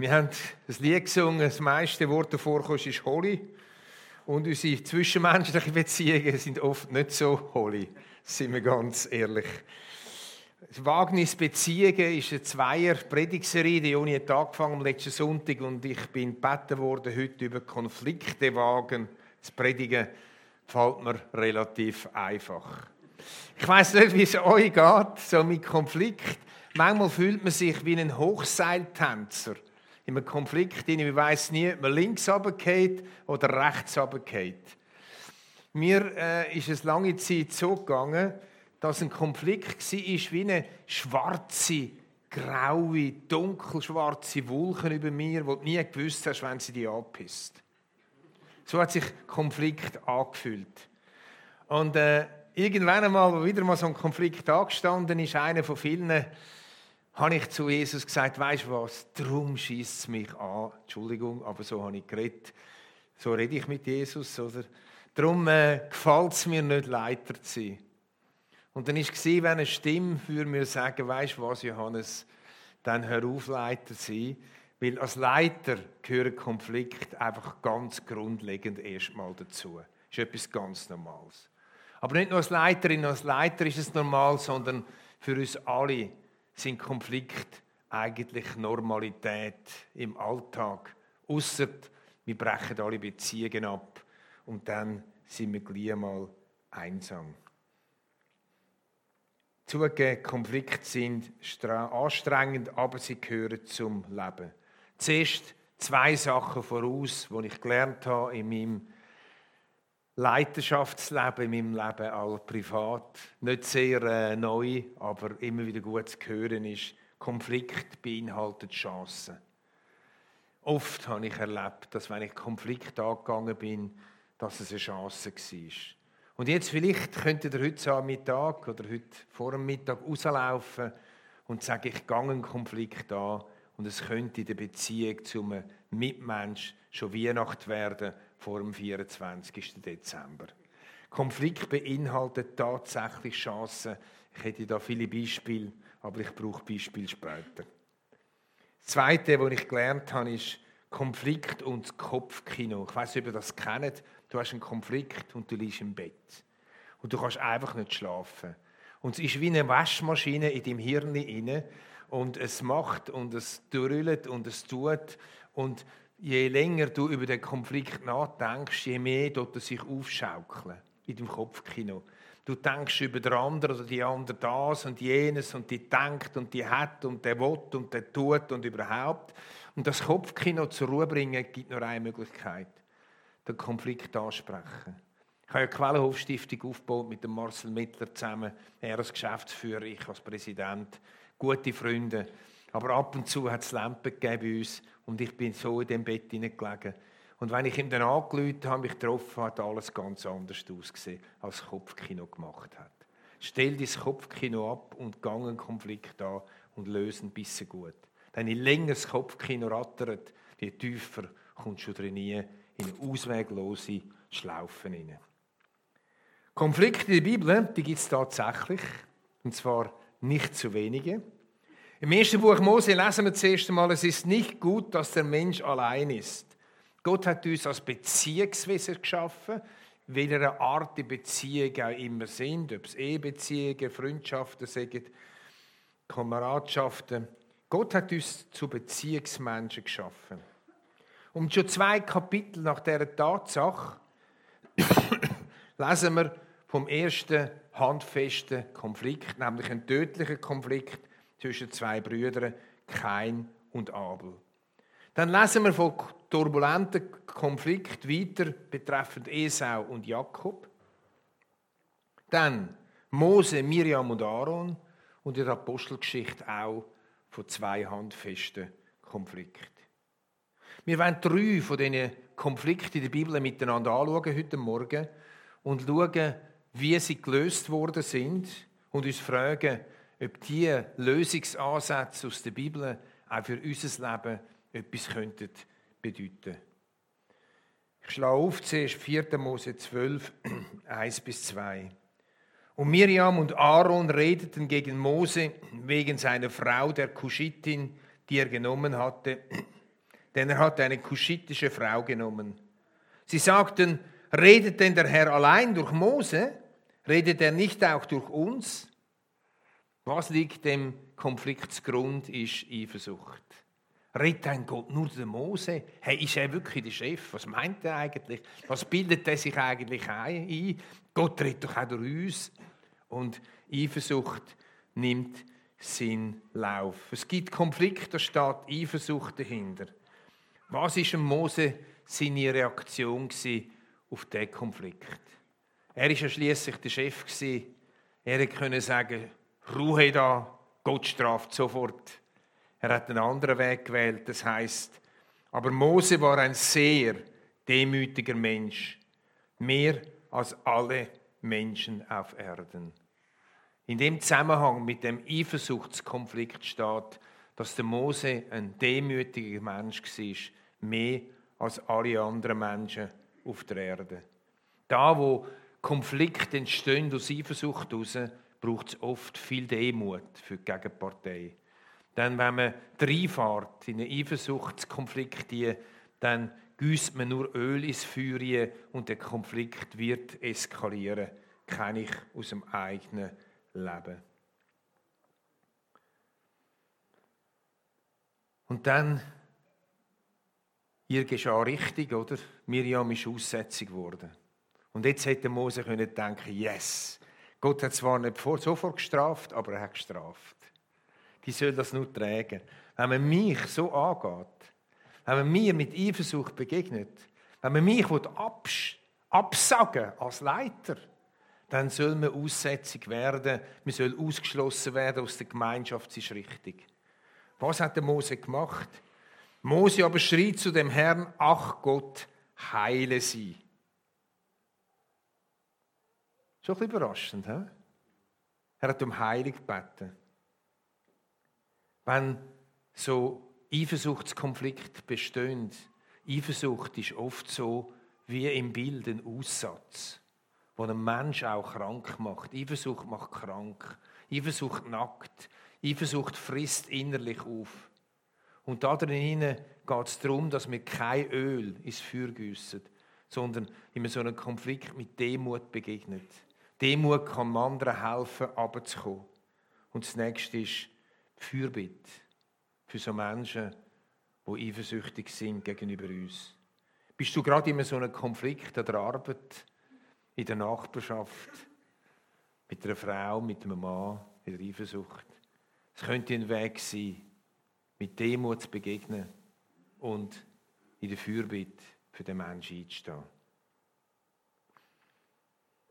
Wir haben das Lied gesungen, das meiste Wort davor ist Holy. Und unsere zwischenmenschlichen Beziehungen sind oft nicht so holy, sind wir ganz ehrlich. Wagnis Beziehungen ist eine zweier Predigserie, die Joni hat angefangen am letzten Sonntag und ich bin gebeten worden, heute über Konflikte wagen zu predigen. Fällt mir relativ einfach. Ich weiß nicht, wie es euch geht, so mit Konflikt. Manchmal fühlt man sich wie ein Hochseiltänzer in einem Konflikt, in ich weiß nie, ob man links runtergeht oder rechts runtergeht. Mir äh, ist es lange Zeit so gegangen, dass ein Konflikt war wie eine schwarze, graue, dunkelschwarze Wolke über mir, wo du nie gewusst hast, wenn sie dich anpisst. So hat sich Konflikt angefühlt. Und äh, irgendwann einmal, wo wieder mal so ein Konflikt angestanden ist, einer von vielen, habe ich zu Jesus gesagt, weißt du was, darum schießt es mich an. Entschuldigung, aber so habe ich geredet. So rede ich mit Jesus. Oder? Darum äh, gefällt es mir nicht, Leiter zu sein. Und dann war es, wenn eine Stimme für mir sagen, weißt du was, Johannes, dann hör auf, Leiter zu sein. Weil als Leiter gehören Konflikte einfach ganz grundlegend erstmal dazu. Das ist etwas ganz Normales. Aber nicht nur als Leiterin, als Leiter ist es normal, sondern für uns alle sind Konflikte eigentlich Normalität im Alltag. Ausser wir brechen alle Beziehungen ab und dann sind wir gleich mal einsam. Zugegeben, Konflikte sind anstrengend, aber sie gehören zum Leben. Zuerst zwei Sachen voraus, die ich gelernt habe in meinem Leiterschaftsleben, in meinem Leben als privat, nicht sehr äh, neu, aber immer wieder gut zu hören ist, Konflikt beinhaltet Chancen. Oft habe ich erlebt, dass wenn ich Konflikt angegangen bin, dass es eine Chance war. Und jetzt vielleicht könntet ihr heute am Mittag oder heute vor dem Mittag rauslaufen und sagen, ich gehe einen Konflikt an und es könnte in der Beziehung zu einem Mitmensch schon Weihnacht werden vor dem 24. Dezember. Konflikt beinhaltet tatsächlich Chancen. Ich hätte da viele Beispiele, aber ich brauche Beispiele später. Das Zweite, was ich gelernt habe, ist Konflikt und Kopfkino. Ich weiß ob ihr das kennt. Du hast einen Konflikt und du liegst im Bett. Und du kannst einfach nicht schlafen. Und es ist wie eine Waschmaschine in deinem Hirn inne und es macht und es drüllt und es tut und je länger du über den Konflikt nachdenkst, je mehr tut er sich aufschaukeln in deinem Kopfkino. Du denkst über den anderen oder die andere das und jenes und die denkt und die hat und der will und der tut und überhaupt. Und das Kopfkino zur Ruhe bringen gibt nur eine Möglichkeit: den Konflikt ansprechen. Ich habe die Quellenhofstiftung aufgebaut mit dem Marcel Mittler zusammen. Er als Geschäftsführer, ich als Präsident. Gute Freunde. Aber ab und zu hat es Lampen gegeben bei uns und ich bin so in dem Bett gelegen. Und wenn ich ihm dann angelüht habe, mich getroffen, hat alles ganz anders ausgesehen, als das Kopfkino gemacht hat. Stell dein Kopfkino ab und gang einen Konflikt an und löse ein bisschen gut. Denn je länger das Kopfkino rattert, je tiefer kommst du drin in eine ausweglose Schlaufe hinein. Konflikte in der Bibel, die gibt es tatsächlich. Und zwar nicht zu wenige. Im ersten Buch Mose lesen wir zuerst einmal, es ist nicht gut, dass der Mensch allein ist. Gott hat uns als Beziehungswesen geschaffen, welcher Art die Beziehungen auch immer sind, ob es Ehebeziehungen, Freundschaften sind, Kameradschaften. Gott hat uns zu Beziehungsmenschen geschaffen. Und schon zwei Kapitel nach dieser Tatsache lesen wir vom ersten handfesten Konflikt, nämlich ein tödlicher Konflikt zwischen zwei Brüdern, Kain und Abel. Dann lesen wir von turbulenten Konflikt weiter betreffend Esau und Jakob. Dann Mose, Miriam und Aaron und in der Apostelgeschichte auch von zwei handfesten Konflikten. Wir wollen drei von diesen Konflikten in der Bibel miteinander anschauen heute Morgen und schauen, wie sie gelöst worden sind und uns fragen, ob diese Lösungsansätze aus der Bibel auch für unser Leben etwas könnten bedeuten Ich schlage auf zuerst 4. Mose 12, 1 bis 2. Und Miriam und Aaron redeten gegen Mose wegen seiner Frau, der Kuschitin, die er genommen hatte, denn er hat eine kuschitische Frau genommen. Sie sagten, redet denn der Herr allein durch Mose? Redet er nicht auch durch uns? Was liegt dem Konfliktsgrund, ist Eifersucht. Redet ein Gott nur der Mose? Hey, ist er wirklich der Chef? Was meint er eigentlich? Was bildet er sich eigentlich ein? Gott redet doch auch durch uns. Und Eifersucht nimmt seinen Lauf. Es gibt Konflikte, da steht Eifersucht dahinter. Was ist Mose seine Reaktion auf diesen Konflikt? Er war ja schließlich der Chef. Er konnte sagen, Ruhe da, Gott straft sofort. Er hat einen anderen Weg gewählt, das heißt, aber Mose war ein sehr demütiger Mensch, mehr als alle Menschen auf Erden. In dem Zusammenhang mit dem Eifersuchtskonflikt steht, dass der Mose ein demütiger Mensch war, mehr als alle anderen Menschen auf der Erde. Da, wo Konflikte entstehen aus Eifersucht heraus, braucht es oft viel Demut für die Gegenpartei. Denn wenn man reinfährt in einen Eifersuchtskonflikt, dann gießt man nur Öl ins Feuer und der Konflikt wird eskalieren. Kenne ich aus dem eigenen Leben. Und dann, ihr geschah richtig, oder? Miriam ist Aussetzung geworden. Und jetzt hätte Mose können denken, yes, Gott hat zwar nicht sofort gestraft, aber er hat gestraft. Die soll das nur tragen. Wenn man mich so angeht, wenn man mir mit Eifersucht begegnet, wenn man mich abs absagen als Leiter, dann soll man aussätzig werden, man soll ausgeschlossen werden aus der Gemeinschaft, das ist richtig. Was hat der Mose gemacht? Mose aber schrie zu dem Herrn, ach Gott, heile sie. Schon ein bisschen überraschend, he? Er hat um Heilung gebeten. Wenn so Eifersuchtskonflikt bestehen, Eifersucht ist oft so wie im Bild ein Aussatz, wo ein Mensch auch krank macht. Eifersucht macht krank. Eifersucht nackt. Eifersucht frisst innerlich auf. Und da drinnen geht es darum, dass wir kein Öl ins Feuer gießen, sondern in so einem Konflikt mit Demut begegnet. Demut kann anderen helfen, runterzukommen. Und das nächste ist Fürbitte für so Menschen, die eifersüchtig sind gegenüber uns. Bist du gerade in so einem Konflikt an der Arbeit, in der Nachbarschaft, mit einer Frau, mit einem Mann, mit der Eifersucht? Es könnte ein Weg sein, mit Demut zu begegnen und in der Fürbitte für den Menschen einzustehen.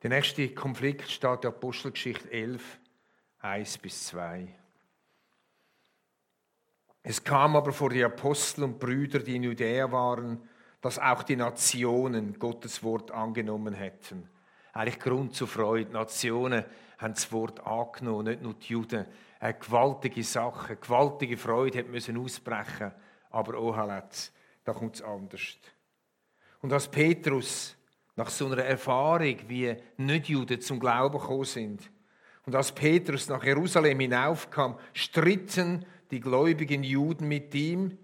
Der nächste Konflikt steht in Apostelgeschichte 11, 1 bis 2. Es kam aber vor die Apostel und Brüder, die in Judäa waren, dass auch die Nationen Gottes Wort angenommen hätten. Eigentlich Grund zur Freude. Nationen haben das Wort angenommen, nicht nur die Juden. Eine gewaltige Sache, eine gewaltige Freude hat müssen ausbrechen. Aber oh, da kommt es anders. Und als Petrus nach so einer Erfahrung, wie Nicht-Juden zum Glauben gekommen sind. Und als Petrus nach Jerusalem hinaufkam, stritten die gläubigen Juden mit ihm,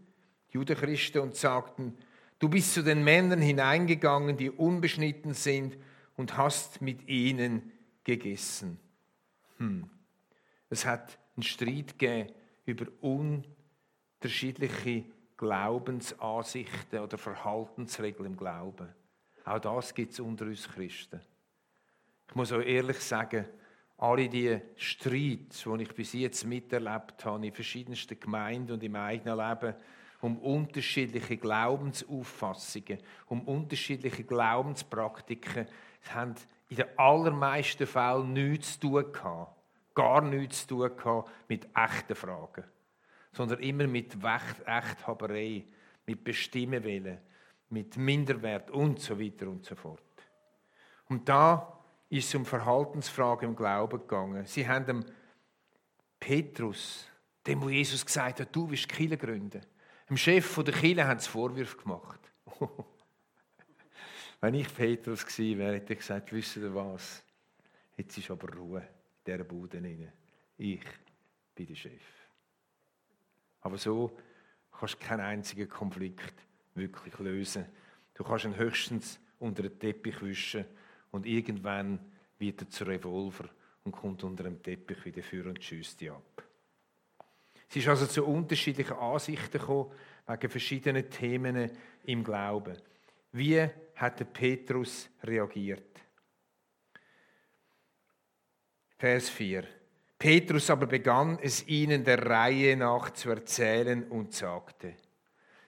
Judenchristen, und sagten, du bist zu den Männern hineingegangen, die unbeschnitten sind, und hast mit ihnen gegessen. Hm. Es hat einen Streit gegeben über unterschiedliche Glaubensansichten oder Verhaltensregeln im Glauben. Auch das gibt es unter uns Christen. Ich muss auch ehrlich sagen, alle die Streits, die ich bis jetzt miterlebt habe, in verschiedensten Gemeinden und im eigenen Leben, um unterschiedliche Glaubensauffassungen, um unterschiedliche Glaubenspraktiken, haben in den allermeisten Fällen nichts zu tun gehabt. Gar nichts zu tun gehabt mit echten Fragen. Sondern immer mit Echthaberei, mit Bestimmenwillen, mit Minderwert und so weiter und so fort. Und da ist es um Verhaltensfragen im Glauben gegangen. Sie haben dem Petrus, dem wo Jesus gesagt hat, du wirst Kirche gründen. Dem Chef der Kirche haben sie Vorwürfe gemacht. Wenn ich Petrus gewesen wäre, hätte ich gesagt, wisst ihr was? Jetzt ist aber Ruhe in dieser Bude. Ich bin der Chef. Aber so kannst keinen einzigen Konflikt wirklich lösen. Du kannst ihn höchstens unter den Teppich wischen und irgendwann wird er zu Revolver und kommt unter dem Teppich wieder für und schießt dich ab. Es ist also zu unterschiedlichen Ansichten gekommen, wegen verschiedenen Themen im Glauben. Wie hat der Petrus reagiert? Vers 4. Petrus aber begann es ihnen der Reihe nach zu erzählen und sagte,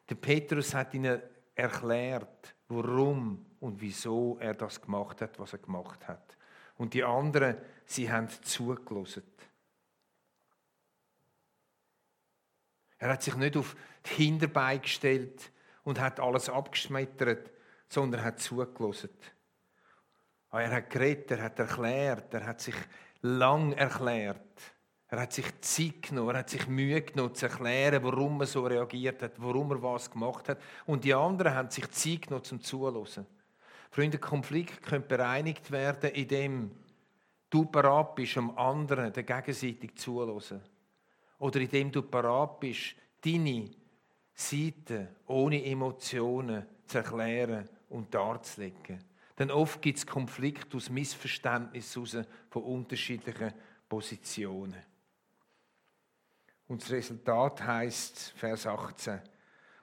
der Petrus hat ihnen erklärt, warum und wieso er das gemacht hat, was er gemacht hat. Und die anderen, sie haben zugelassen. Er hat sich nicht auf die Hinterbeine gestellt und hat alles abgeschmettert, sondern hat zugelassen. Ah, er hat geredet, er hat erklärt, er hat sich lang erklärt. Er hat sich Zeit genommen, er hat sich Mühe genommen, zu erklären, warum er so reagiert hat, warum er was gemacht hat. Und die anderen haben sich Zeit genommen, zum Zuhören. Freunde, Konflikt könnte bereinigt werden, indem du parat bist, um anderen der gegenseitig zuhören. Oder indem du parat bist, deine Seite ohne Emotionen zu erklären und darzulegen. Denn oft gibt es Konflikte aus Missverständnis von unterschiedlichen Positionen. Und das Resultat heißt, Vers 18,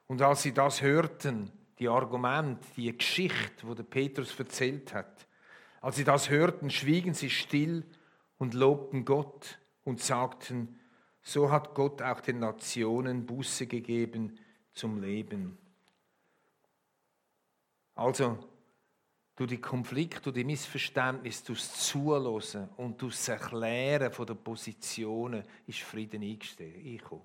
und als sie das hörten, die Argumente, die Geschichte, wo der Petrus erzählt hat, als sie das hörten, schwiegen sie still und lobten Gott und sagten, so hat Gott auch den Nationen Buße gegeben zum Leben. Also, durch die Konflikte, durch die Missverständnisse, durch das Zuhören und durch das Erklären der Positionen ist Frieden eingekommen.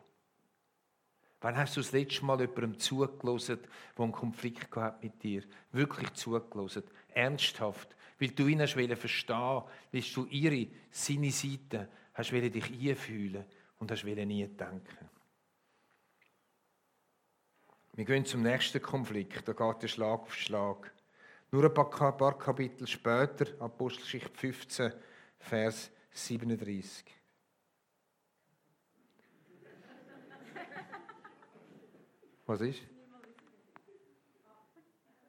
Wann hast du das letzte Mal jemandem zugelassen, der einen Konflikt mit dir? Wirklich zugelassen. Ernsthaft. Weil du ihn hast verstehen weil du ihre, seine Seite hast dich einfühlen und hast nie denken. Wir gehen zum nächsten Konflikt. Da geht der Schlag auf Schlag. Nur ein paar, Kapitel später, Apostelgeschichte 15, Vers 37. Was ist?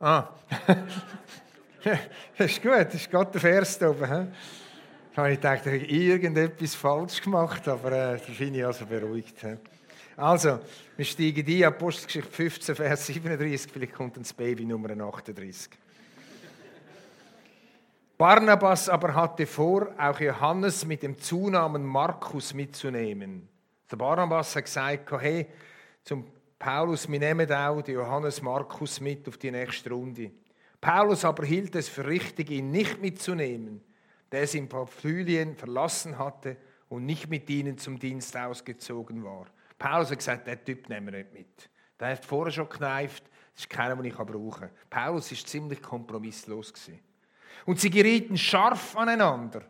Ah, das ist gut, das ist gerade der Vers da oben. Da habe ich gedacht, ich habe irgendetwas falsch gemacht, aber äh, da bin ich also beruhigt. He? Also, wir steigen ein, Apostelgeschichte 15, Vers 37, vielleicht kommt dann das Baby Nummer 38. Barnabas aber hatte vor, auch Johannes mit dem Zunamen Markus mitzunehmen. Der Barnabas hat gesagt, hey, zum Paulus, wir nehmen auch den Johannes Markus mit auf die nächste Runde. Paulus aber hielt es für richtig, ihn nicht mitzunehmen, der es in Pamphylien verlassen hatte und nicht mit ihnen zum Dienst ausgezogen war. Paulus hat gesagt, der Typ nehmen wir nicht mit. Der hat vorher schon gekneift, das ist keiner, den ich brauchen kann. Paulus war ziemlich kompromisslos. Gewesen. Und sie gerieten scharf aneinander,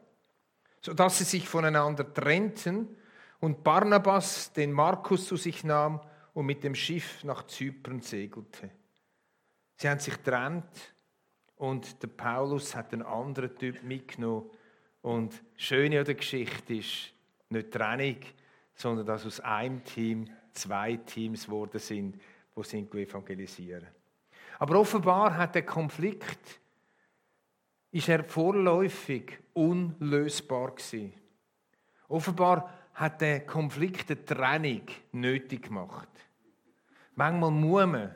sodass sie sich voneinander trennten und Barnabas den Markus zu sich nahm und mit dem Schiff nach Zypern segelte. Sie haben sich getrennt und der Paulus hat einen anderen Typ mitgenommen. Und das Schöne an der Geschichte ist nicht Trennung, sondern dass aus einem Team zwei Teams geworden sind, die sind evangelisieren. Aber offenbar hat der Konflikt ist er vorläufig unlösbar gewesen. Offenbar hat der Konflikt eine Trennung nötig gemacht. Manchmal muss man,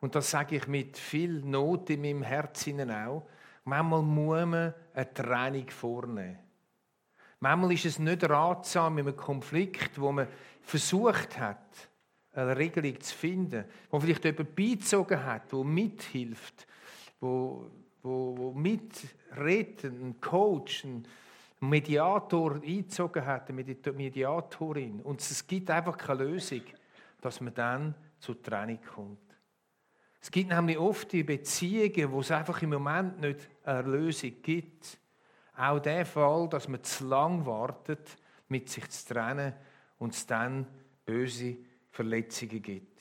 und das sage ich mit viel Not in meinem Herzen auch, manchmal muss man eine Trennung vornehmen. Manchmal ist es nicht ratsam in einem Konflikt, wo man versucht hat, eine Regelung zu finden, wo vielleicht jemand beizogen hat, wo mithilft, wo wo, wo mitredet, ein Coach, Mediator eingezogen hat, Mediatorin. Und es gibt einfach keine Lösung, dass man dann zur Trennung kommt. Es gibt nämlich oft die Beziehungen, wo es einfach im Moment nicht eine Lösung gibt. Auch der Fall, dass man zu lang wartet, mit sich zu trennen und es dann böse Verletzungen gibt.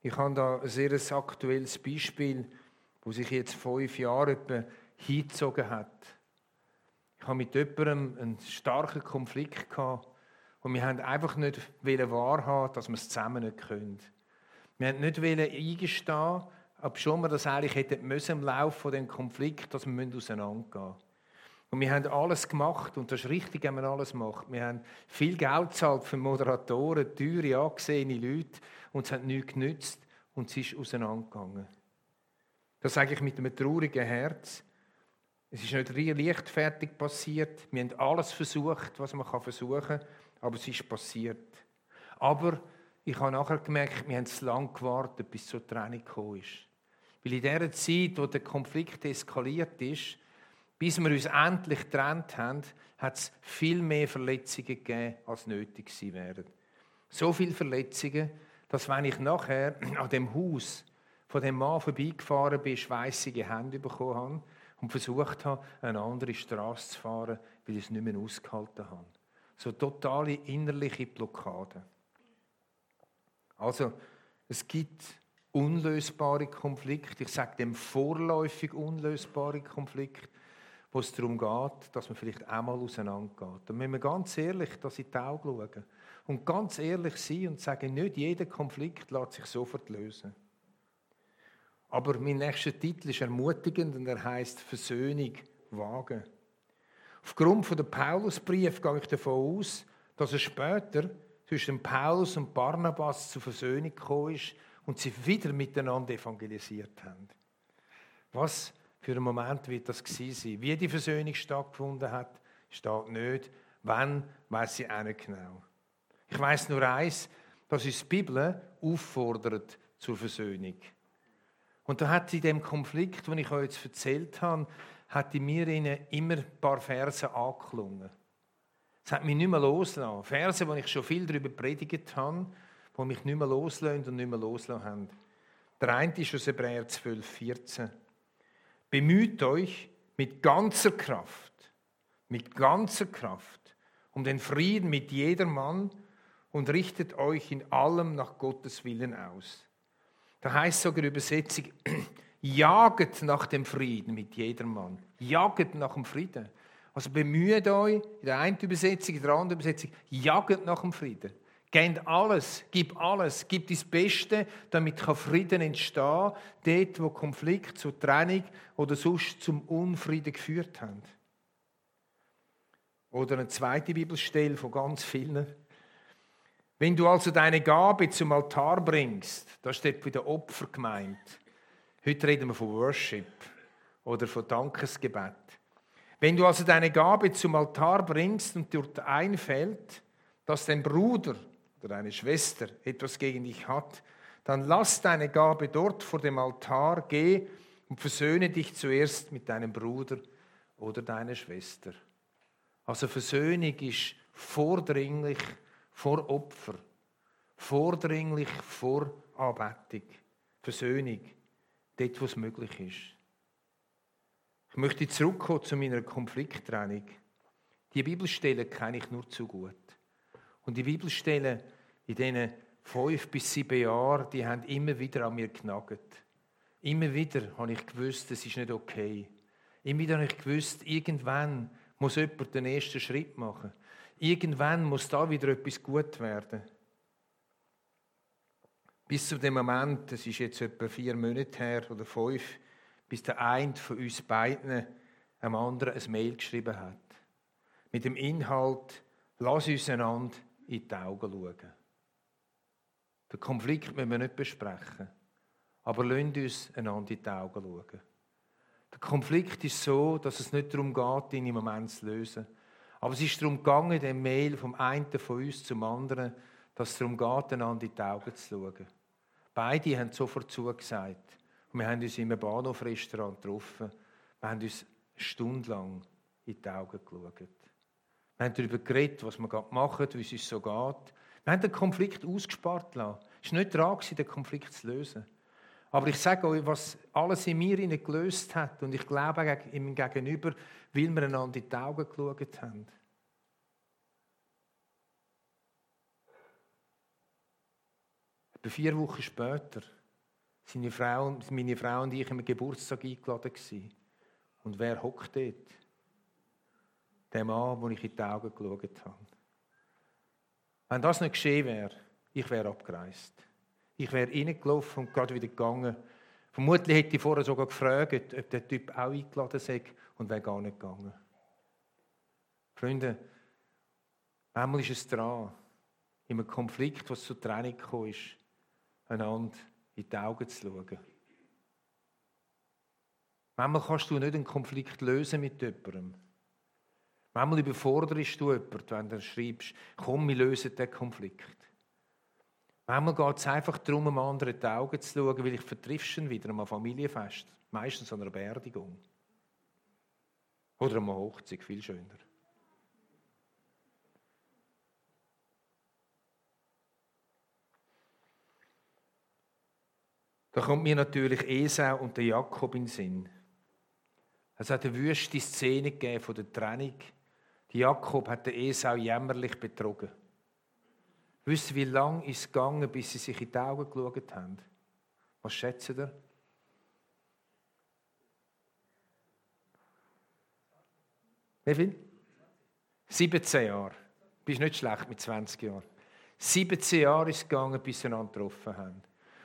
Ich habe da ein sehr aktuelles Beispiel wo sich jetzt fünf Jahre etwa hingezogen hat. Ich habe mit jemandem einen starken Konflikt gehabt. Und wir haben einfach nicht wahrhaben, dass wir es zusammen nicht können. Wir haben nicht eingestehen, ob schon wir das eigentlich hätten müssen im Laufe von dem Konflikt, dass wir auseinandergehen müssen. Und wir haben alles gemacht, und das ist richtig, wenn man alles macht. Wir haben viel Geld gezahlt für Moderatoren, teure, angesehene Leute, und es hat nichts genützt, und es ist auseinandergegangen. Das sage ich mit einem traurigen Herz. Es ist nicht leichtfertig passiert. Wir haben alles versucht, was man versuchen kann, aber es ist passiert. Aber ich habe nachher gemerkt, wir haben zu lange gewartet, bis zur Trennung gekommen ist. Weil in der Zeit, wo der Konflikt eskaliert ist, bis wir uns endlich getrennt haben, hat es viel mehr Verletzungen gegeben, als nötig gewesen wären. So viele Verletzungen, dass wenn ich nachher an dem Haus von dem Mann vorbeigefahren bin, schweißige Hände bekommen habe und versucht habe, eine andere Straße zu fahren, weil ich es nicht mehr ausgehalten habe. So totale innerliche Blockade. Also, es gibt unlösbare Konflikte, ich sage dem vorläufig unlösbare Konflikte, wo es darum geht, dass man vielleicht einmal auseinandergeht. Da müssen wir ganz ehrlich das in die Augen schauen und ganz ehrlich sein und sagen, nicht jeder Konflikt lässt sich sofort lösen. Aber mein nächster Titel ist ermutigend und er heißt Versöhnung wagen. Aufgrund von der Paulusbrief gehe ich davon aus, dass er später zwischen Paulus und Barnabas zur Versöhnung gekommen ist und sie wieder miteinander evangelisiert haben. Was für einen Moment wird das gewesen sein? Wie die Versöhnung stattgefunden hat, steht nicht. Wann, weiß sie auch nicht genau. Ich weiß nur eins, dass uns die Bibel auffordert zur Versöhnung. Und da hat in dem Konflikt, den ich euch jetzt erzählt habe, hat in mir immer ein paar Verse angeklungen. Es hat mich nicht mehr losgelassen. Verse, wo ich schon viel darüber predigt habe, die mich nicht mehr loslassen und nicht mehr loslassen haben. Der eine ist aus Hebräer 12, 14. Bemüht euch mit ganzer Kraft, mit ganzer Kraft um den Frieden mit jedermann und richtet euch in allem nach Gottes Willen aus. Da heißt sogar Übersetzung, jaget nach dem Frieden mit jedermann. Jaget nach dem Frieden. Also bemüht euch, in der einen Übersetzung, in der anderen Übersetzung, jaget nach dem Frieden. Gebt alles, gib alles, gib das Beste, damit Frieden entstehen dort, wo Konflikt zur Trennung oder sonst zum Unfrieden geführt haben. Oder eine zweite Bibelstelle von ganz vielen. Wenn du also deine Gabe zum Altar bringst, da steht bei der Opfer gemeint. Heute reden wir von Worship oder von Dankesgebet. Wenn du also deine Gabe zum Altar bringst und dort einfällt, dass dein Bruder oder deine Schwester etwas gegen dich hat, dann lass deine Gabe dort vor dem Altar, geh und versöhne dich zuerst mit deinem Bruder oder deiner Schwester. Also Versöhnung ist vordringlich vor Opfer, vordringlich vor Anbetung, Versöhnung, dort, wo es möglich ist. Ich möchte zurückkommen zu meiner Konflikttrennung. Die Bibelstellen kenne ich nur zu gut. Und die Bibelstellen in diesen fünf bis sieben Jahren, die haben immer wieder an mir genagelt. Immer wieder habe ich gewusst, es ist nicht okay. Immer wieder habe ich gewusst, irgendwann muss jemand den ersten Schritt machen. Irgendwann muss da wieder etwas gut werden. Bis zu dem Moment, das ist jetzt etwa vier Monate her oder fünf, bis der eine von uns beiden einem anderen ein Mail geschrieben hat. Mit dem Inhalt, lass uns einander in die Augen schauen. Den Konflikt müssen wir nicht besprechen, aber lasst uns einander in die Augen schauen. Der Konflikt ist so, dass es nicht darum geht, ihn im Moment zu lösen, aber es ist darum gegangen, den Mail vom einen von uns zum anderen, dass es darum geht, einander in die Augen zu schauen. Beide haben sofort zugesagt. Und wir haben uns in einem Bahnhofrestaurant getroffen. Wir haben uns eine Stunde lang in die Augen geschaut. Wir haben darüber geredet, was wir gerade machen, wie es uns so geht. Wir haben den Konflikt ausgespart lassen. Es war nicht dran, den Konflikt zu lösen. Aber ich sage euch, was alles in mir gelöst hat, und ich glaube ihm gegenüber, weil wir einander in die Augen geschaut haben. Etwa vier Wochen später seine Frau, meine Frau und ich am Geburtstag eingeladen gewesen. Und wer hockt dort? Der Mann, wo ich in die Augen geschaut habe. Wenn das nicht geschehen wäre, ich wäre abgereist. Ich wäre reingelaufen und gerade wieder gegangen. Vermutlich hätte ich vorher sogar gefragt, ob der Typ auch eingeladen sei und wäre gar nicht gegangen. Freunde, einmal ist es dran, in einem Konflikt, was zur Trennung gekommen ist, einander in die Augen zu schauen. Manchmal kannst du nicht einen Konflikt lösen mit jemandem. Manchmal überforderst du jemanden, wenn du schreibst, komm, wir lösen den Konflikt. Manchmal geht es einfach darum, einem anderen die Augen zu schauen, weil ich vertriffst ihn wieder einem Familienfest. Meistens an einer Beerdigung. Oder an einer Hochzeit, viel schöner. Da kommt mir natürlich Esau und der Jakob in den Sinn. Es hat eine wüste Szene gegeben von der Trennung. Jakob hat den Esau jämmerlich betrogen. Wisst wie lange ist es gegangen, bis sie sich in die Augen geschaut haben? Was schätzt ihr? Wie viel? 17 Jahre. Du bist nicht schlecht mit 20 Jahren. 17 Jahre ist es gegangen, bis sie einander getroffen haben.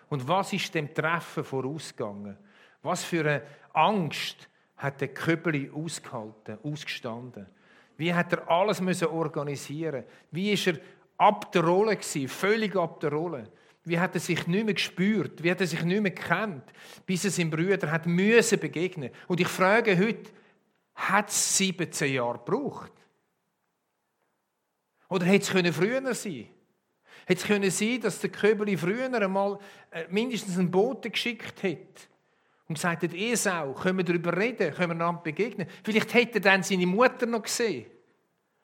Und was ist dem Treffen vorausgegangen? Was für eine Angst hat der Köbeli ausgehalten, ausgestanden? Wie hat er alles müssen organisieren? Wie ist er ab der Rolle völlig ab der Rolle? Wie hat er sich nicht mehr gespürt? Wie hat er sich nicht mehr gekannt, bis er seinen Brüdern hat müssen begegnen? Und ich frage heute, hat es 17 Jahre gebraucht? Oder hätte es früher sein können? Hätte es können sein, dass der Köbeli früher einmal äh, mindestens einen Boten geschickt hat und gesagt hat, Esau, können wir darüber reden, können wir einander begegnen. Vielleicht hätte er dann seine Mutter noch gesehen.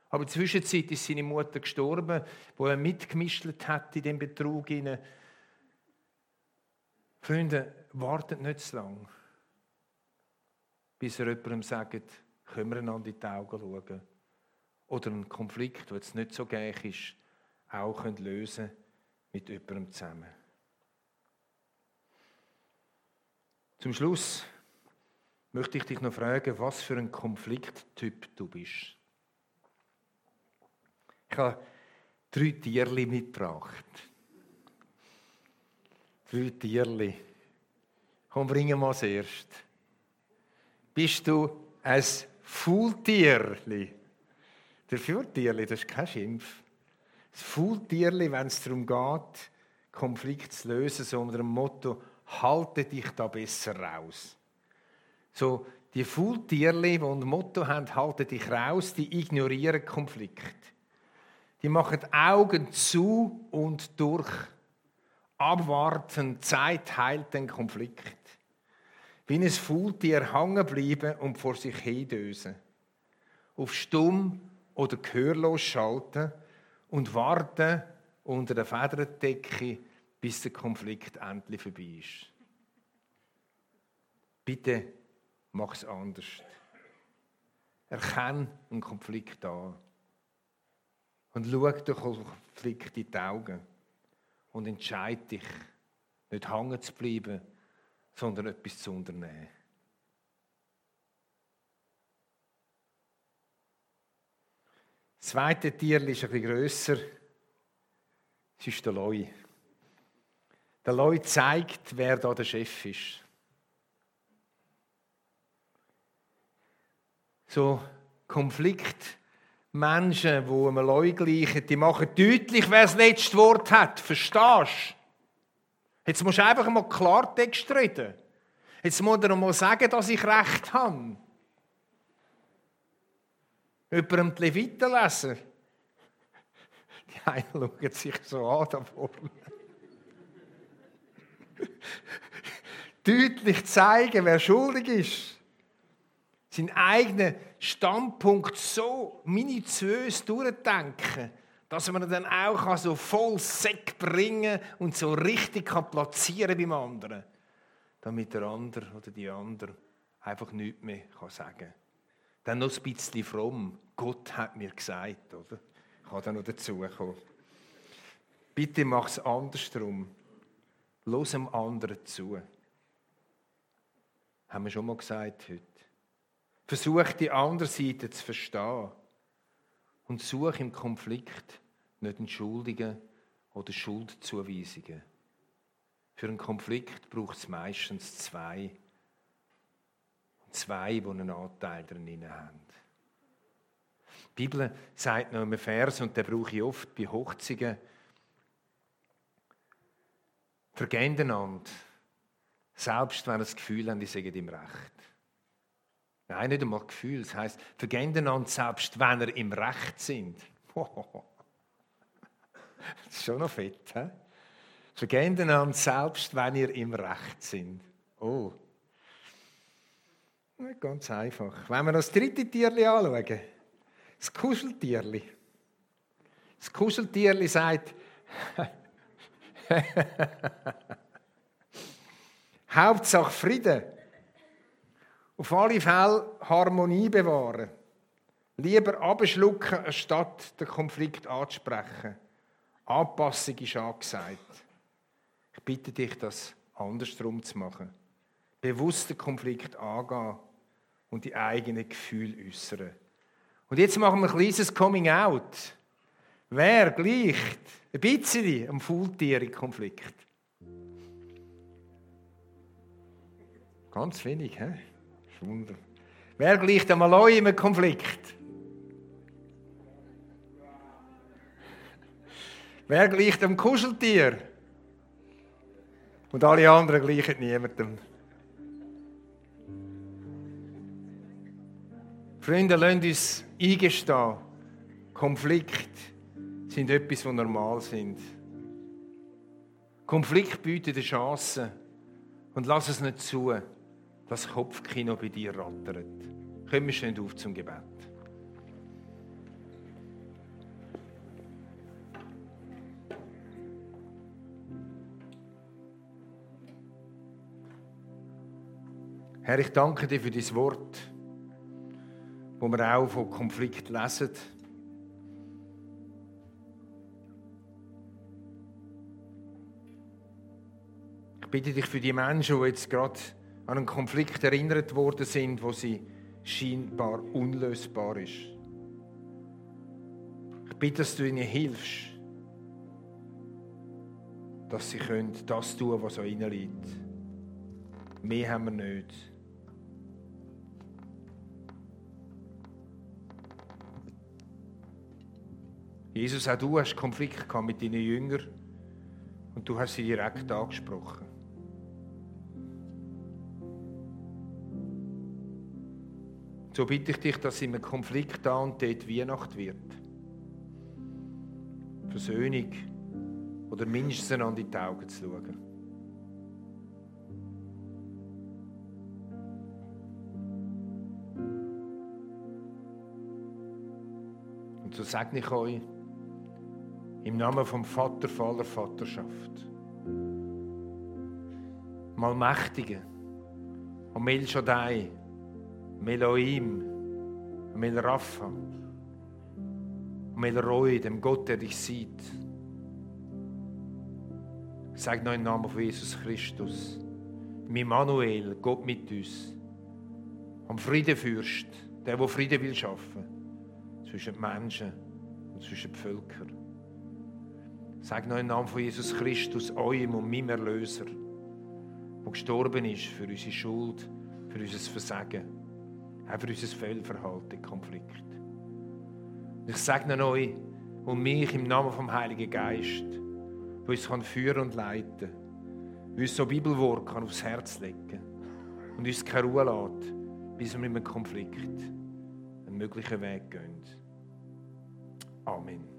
Aber in der Zwischenzeit ist seine Mutter gestorben, wo er mitgemischt hat in dem Betrug. Freunde, wartet nicht zu lange, bis er jemandem sagt, können wir einander in die Augen schauen. Oder einen Konflikt, der jetzt nicht so gleich ist, auch lösen mit jemandem zusammen. Zum Schluss möchte ich dich noch fragen, was für ein Konflikttyp du bist. Ich habe drei Tierli mitgebracht. Drei Tierli. Komm, bringen wir das erst. Bist du ein Faultierli? Der Faultierli, das ist kein Schimpf das Faultierli, wenn es darum geht, Konflikt zu lösen, so unter dem Motto, halte dich da besser raus. So, die Faultierli, die ein Motto haben, halte dich raus, die ignorieren Konflikt. Die machen Augen zu und durch. Abwarten, Zeit heilt den Konflikt. Wie ein Faultier hängen bleiben und vor sich hindösen. Auf stumm oder gehörlos schalten und warten unter der Federdecke, bis der Konflikt endlich vorbei ist. Bitte mach es anders. Erkenne einen Konflikt an. Und schau den Konflikt in die Augen. Und entscheide dich, nicht hängen zu bleiben, sondern etwas zu unternehmen. Das zweite Tier ist bisschen grösser. Es ist der Loi. Der Loi zeigt, wer da der Chef ist. So Konflikt. Menschen, die einem Loi gleichen, die machen deutlich, wer das letzte Wort hat. Verstehst du? Jetzt musst du einfach mal Klartext reden. Jetzt muss er mal sagen, dass ich Recht habe jemandem die Leviten lesen. Die einen schauen sich so an da vorne. Deutlich zeigen, wer schuldig ist. Seinen eigenen Standpunkt so minutiös durchdenken, dass man ihn dann auch so voll Sekt bringen und so richtig platzieren beim anderen. Damit der andere oder die andere einfach nichts mehr sagen kann. Dann noch ein bisschen fromm. Gott hat mir gesagt, oder? Ich kann da noch dazukommen. Bitte mach es andersrum. Los dem anderen zu. Haben wir schon mal gesagt heute. Versuch die andere Seite zu verstehen. Und such im Konflikt nicht entschuldigen oder Schuldzuweisungen. Für einen Konflikt braucht es meistens zwei. Zwei, die einen Anteil darin haben. Die Bibel sagt noch einen Vers, und den brauche ich oft bei Hochzeiten. Vergeht einander, selbst wenn das Gefühl haben, die sagen im Recht. Nein, nicht einmal Gefühl. Das heisst, vergeht einander, selbst wenn ihr im Recht sind. Das ist schon noch fett. He? Vergeht einander, selbst wenn ihr im Recht sind. Oh. Nicht ganz einfach. Wenn wir das dritte Tierli anschauen, das Kuscheltierli. Das Kuscheltierli sagt, Hauptsache Frieden. Auf alle Fälle Harmonie bewahren. Lieber abschlucken, anstatt den Konflikt anzusprechen. Anpassung ist angesagt. Ich bitte dich, das andersrum zu machen. Bewusst den Konflikt angehen und die eigenen Gefühle äußern. Und jetzt machen wir ein kleines Coming Out. Wer gleicht ein bisschen am Faultier-Konflikt? Ganz wenig, hä? Wunder. Wer gleicht am Maloi im Konflikt? Wer gleicht am Kuscheltier? Und alle anderen gleichen niemandem. Freunde, lasst uns eingestehen, Konflikt sind etwas, was normal sind. Konflikt bietet eine Chance. Und lass es nicht zu, das Kopfkino bei dir rattert. Kommen wir schön auf zum Gebet. Herr, ich danke dir für dein Wort, wo wir auch von Konflikt lesen. Ich bitte dich für die Menschen, die jetzt gerade an einen Konflikt erinnert worden sind, wo sie scheinbar unlösbar ist. Ich bitte, dass du ihnen hilfst, dass sie können das tun was an ihnen liegt. Mehr haben wir nicht. Jesus, auch du hast Konflikt mit deinen Jüngern und du hast sie direkt angesprochen. So bitte ich dich, dass einem Konflikt da und dort Weihnacht wird. Versöhnung oder mindestens an die Augen zu schauen. Und so segne ich euch, im Namen vom Vater voller Vaterschaft. Mal Mächtige, am El Shaddai, Meloim, Mel Rapha, Mel Roy, dem Gott, der dich sieht. Sag noch im Namen von Jesus Christus, Immanuel, Gott mit uns, am Friedefürst, der, der Frieden will schaffen zwischen Menschen und zwischen Völkern. Sag noch im Namen von Jesus Christus, eurem und meinem Erlöser, der gestorben ist für unsere Schuld, für unser Versagen, für unser Fehlverhalten, Konflikt. Ich segne euch und mich im Namen vom Heiligen Geist, der uns kann führen und leiten kann, uns so Bibelwort kann aufs Herz legen und uns keine Ruhe lässt, bis wir mit einem Konflikt einen möglichen Weg gehen. Amen.